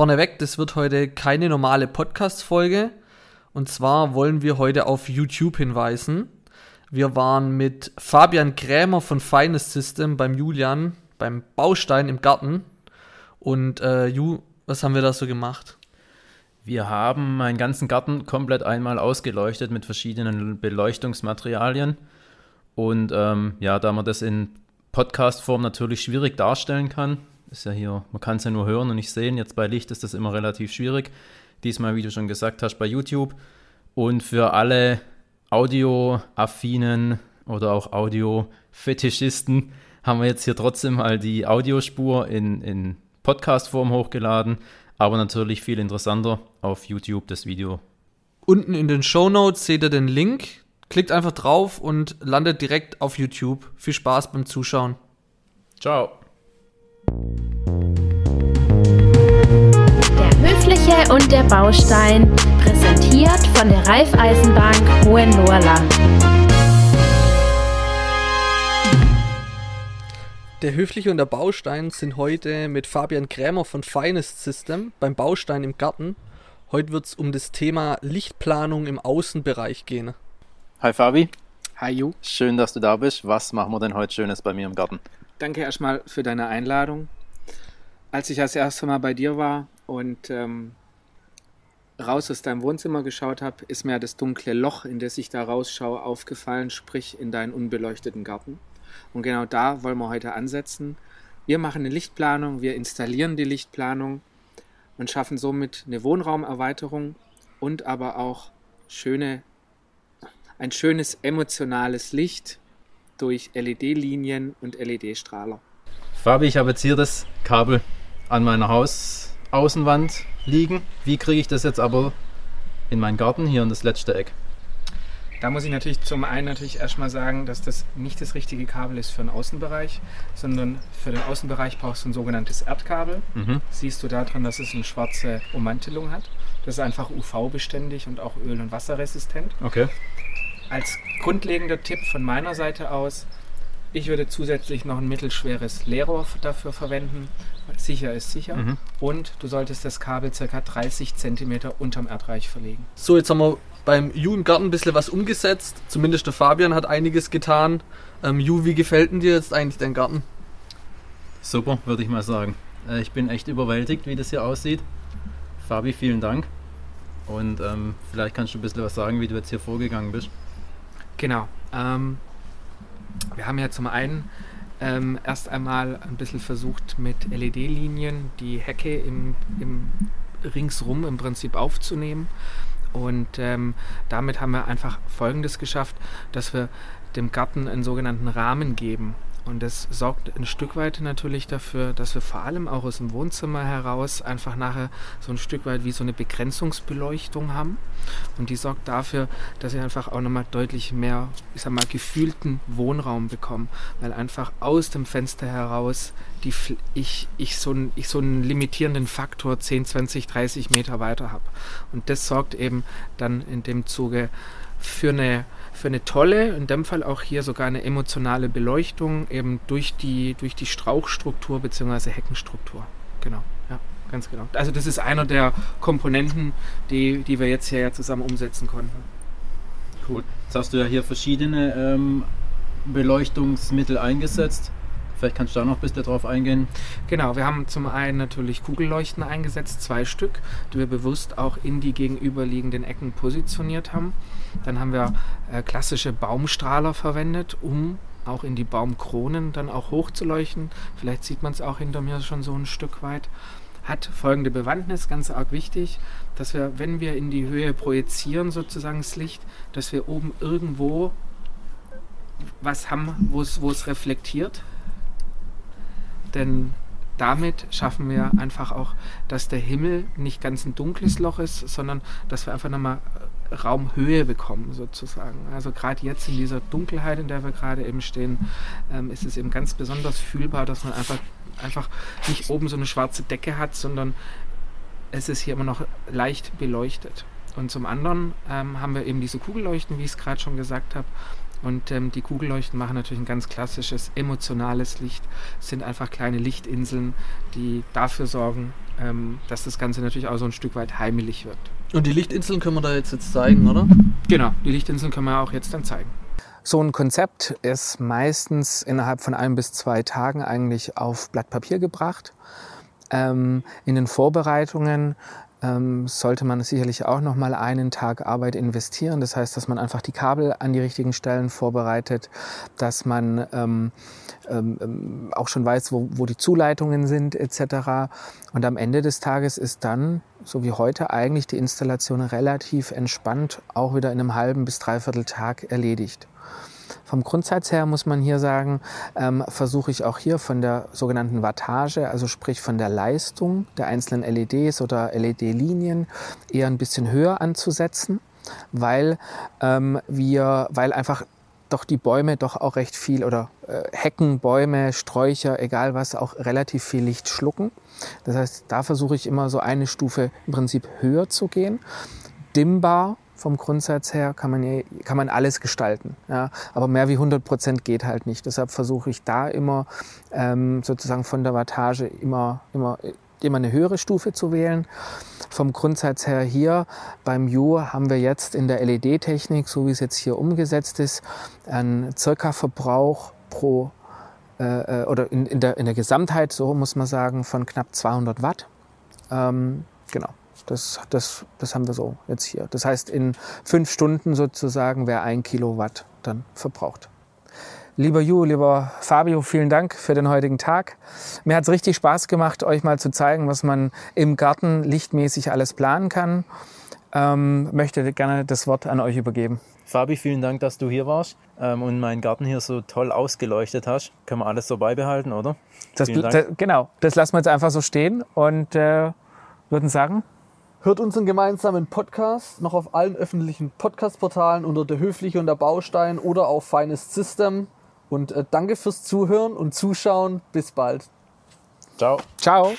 vorneweg, das wird heute keine normale Podcast-Folge. Und zwar wollen wir heute auf YouTube hinweisen. Wir waren mit Fabian Krämer von Finest System beim Julian beim Baustein im Garten. Und äh, Ju, was haben wir da so gemacht? Wir haben meinen ganzen Garten komplett einmal ausgeleuchtet mit verschiedenen Beleuchtungsmaterialien. Und ähm, ja, da man das in Podcast-Form natürlich schwierig darstellen kann, ist ja hier, man kann es ja nur hören und nicht sehen. Jetzt bei Licht ist das immer relativ schwierig. Diesmal, wie du schon gesagt hast, bei YouTube. Und für alle Audioaffinen oder auch Audio-Fetischisten haben wir jetzt hier trotzdem mal die Audiospur in, in Podcast-Form hochgeladen, aber natürlich viel interessanter auf YouTube das Video. Unten in den Show Notes seht ihr den Link. Klickt einfach drauf und landet direkt auf YouTube. Viel Spaß beim Zuschauen. Ciao. Höfliche und der Baustein, präsentiert von der Raiffeisenbank Hohenlohrland. Der Höfliche und der Baustein sind heute mit Fabian Krämer von Finest System beim Baustein im Garten. Heute wird es um das Thema Lichtplanung im Außenbereich gehen. Hi Fabi. Hi Ju. Schön, dass du da bist. Was machen wir denn heute Schönes bei mir im Garten? Danke erstmal für deine Einladung. Als ich das erste Mal bei dir war und ähm, raus aus deinem Wohnzimmer geschaut habe, ist mir das dunkle Loch, in das ich da rausschaue, aufgefallen, sprich in deinen unbeleuchteten Garten. Und genau da wollen wir heute ansetzen. Wir machen eine Lichtplanung, wir installieren die Lichtplanung und schaffen somit eine Wohnraumerweiterung und aber auch schöne, ein schönes emotionales Licht durch LED-Linien und LED-Strahler. Fabi, ich habe jetzt hier das Kabel an meiner Hausaußenwand liegen. Wie kriege ich das jetzt aber in meinen Garten hier in das letzte Eck? Da muss ich natürlich zum einen natürlich erstmal sagen, dass das nicht das richtige Kabel ist für den Außenbereich, sondern für den Außenbereich brauchst du ein sogenanntes Erdkabel. Mhm. Siehst du daran, dass es eine schwarze Ummantelung hat. Das ist einfach UV-beständig und auch öl- und wasserresistent. Okay. Als grundlegender Tipp von meiner Seite aus, ich würde zusätzlich noch ein mittelschweres Leerrohr dafür verwenden. Sicher ist sicher. Mhm. Und du solltest das Kabel ca. 30 cm unterm Erdreich verlegen. So, jetzt haben wir beim Ju im Garten ein bisschen was umgesetzt. Zumindest der Fabian hat einiges getan. Ähm, Ju, wie gefällt denn dir jetzt eigentlich dein Garten? Super, würde ich mal sagen. Äh, ich bin echt überwältigt, wie das hier aussieht. Fabi, vielen Dank. Und ähm, vielleicht kannst du ein bisschen was sagen, wie du jetzt hier vorgegangen bist. Genau. Ähm, wir haben ja zum einen ähm, erst einmal ein bisschen versucht, mit LED-Linien die Hecke im, im ringsrum im Prinzip aufzunehmen. Und ähm, damit haben wir einfach Folgendes geschafft, dass wir dem Garten einen sogenannten Rahmen geben. Und das sorgt ein Stück weit natürlich dafür, dass wir vor allem auch aus dem Wohnzimmer heraus einfach nachher so ein Stück weit wie so eine Begrenzungsbeleuchtung haben. Und die sorgt dafür, dass ich einfach auch nochmal deutlich mehr, ich sag mal, gefühlten Wohnraum bekomme. Weil einfach aus dem Fenster heraus die, ich, ich, so einen, ich so einen limitierenden Faktor 10, 20, 30 Meter weiter habe. Und das sorgt eben dann in dem Zuge für eine für eine tolle, in dem Fall auch hier sogar eine emotionale Beleuchtung, eben durch die, durch die Strauchstruktur bzw. Heckenstruktur. Genau, ja, ganz genau. Also das ist einer der Komponenten, die, die wir jetzt hier ja zusammen umsetzen konnten. Cool. Jetzt hast du ja hier verschiedene ähm, Beleuchtungsmittel eingesetzt. Vielleicht kannst du da noch ein bisschen drauf eingehen. Genau, wir haben zum einen natürlich Kugelleuchten eingesetzt, zwei Stück, die wir bewusst auch in die gegenüberliegenden Ecken positioniert haben. Dann haben wir äh, klassische Baumstrahler verwendet, um auch in die Baumkronen dann auch hochzuleuchten. Vielleicht sieht man es auch hinter mir schon so ein Stück weit. Hat folgende Bewandtnis, ganz arg wichtig, dass wir, wenn wir in die Höhe projizieren, sozusagen das Licht, dass wir oben irgendwo was haben, wo es reflektiert. Denn damit schaffen wir einfach auch, dass der Himmel nicht ganz ein dunkles Loch ist, sondern dass wir einfach nochmal Raumhöhe bekommen, sozusagen. Also gerade jetzt in dieser Dunkelheit, in der wir gerade eben stehen, ähm, ist es eben ganz besonders fühlbar, dass man einfach, einfach nicht oben so eine schwarze Decke hat, sondern es ist hier immer noch leicht beleuchtet. Und zum anderen ähm, haben wir eben diese Kugelleuchten, wie ich es gerade schon gesagt habe, Und ähm, die Kugelleuchten machen natürlich ein ganz klassisches emotionales Licht. Es sind einfach kleine Lichtinseln, die dafür sorgen, ähm, dass das Ganze natürlich auch so ein Stück weit heimelig wird. Und die Lichtinseln können wir da jetzt, jetzt zeigen, oder? Genau, die Lichtinseln können wir auch jetzt dann zeigen. So ein Konzept ist meistens innerhalb von ein bis zwei Tagen eigentlich auf Blatt Papier gebracht. Ähm, in den Vorbereitungen ähm, sollte man sicherlich auch noch mal einen Tag Arbeit investieren. Das heißt, dass man einfach die Kabel an die richtigen Stellen vorbereitet, dass man ähm, ähm, ähm auch schon weiß, wo, wo die Zuleitungen sind etc. Und am Ende des Tages ist dann, so wie heute, eigentlich die Installation relativ entspannt, auch wieder in einem halben bis dreiviertel Tag erledigt. Vom Grundsatz her muss man hier sagen, ähm, versuche ich auch hier von der sogenannten Wattage, also sprich von der Leistung der einzelnen LEDs oder LED-Linien, eher ein bisschen höher anzusetzen, weil ähm, wir, weil einfach doch die Bäume doch auch recht viel oder äh, Hecken, Bäume, Sträucher, egal was, auch relativ viel Licht schlucken. Das heißt, da versuche ich immer so eine Stufe im Prinzip höher zu gehen. Dimmbar vom Grundsatz her kann man, kann man alles gestalten. Ja. Aber mehr wie 100 Prozent geht halt nicht. Deshalb versuche ich da immer ähm, sozusagen von der Wattage immer, immer, immer eine höhere Stufe zu wählen. Vom Grundsatz her hier beim U haben wir jetzt in der LED-Technik, so wie es jetzt hier umgesetzt ist, einen circa Verbrauch pro äh, äh, oder in, in, der, in der Gesamtheit, so muss man sagen, von knapp 200 Watt. Ähm, genau. Das, das, das haben wir so jetzt hier. Das heißt, in fünf Stunden sozusagen wäre ein Kilowatt dann verbraucht. Lieber Ju, lieber Fabio, vielen Dank für den heutigen Tag. Mir hat es richtig Spaß gemacht, euch mal zu zeigen, was man im Garten lichtmäßig alles planen kann. Ähm, möchte gerne das Wort an euch übergeben. Fabi, vielen Dank, dass du hier warst ähm, und meinen Garten hier so toll ausgeleuchtet hast. Können wir alles so beibehalten, oder? Das, das, genau, das lassen wir jetzt einfach so stehen und äh, würden sagen, Hört unseren gemeinsamen Podcast noch auf allen öffentlichen Podcast-Portalen unter der Höfliche und der Baustein oder auf Finest System. Und äh, danke fürs Zuhören und Zuschauen. Bis bald. Ciao. Ciao.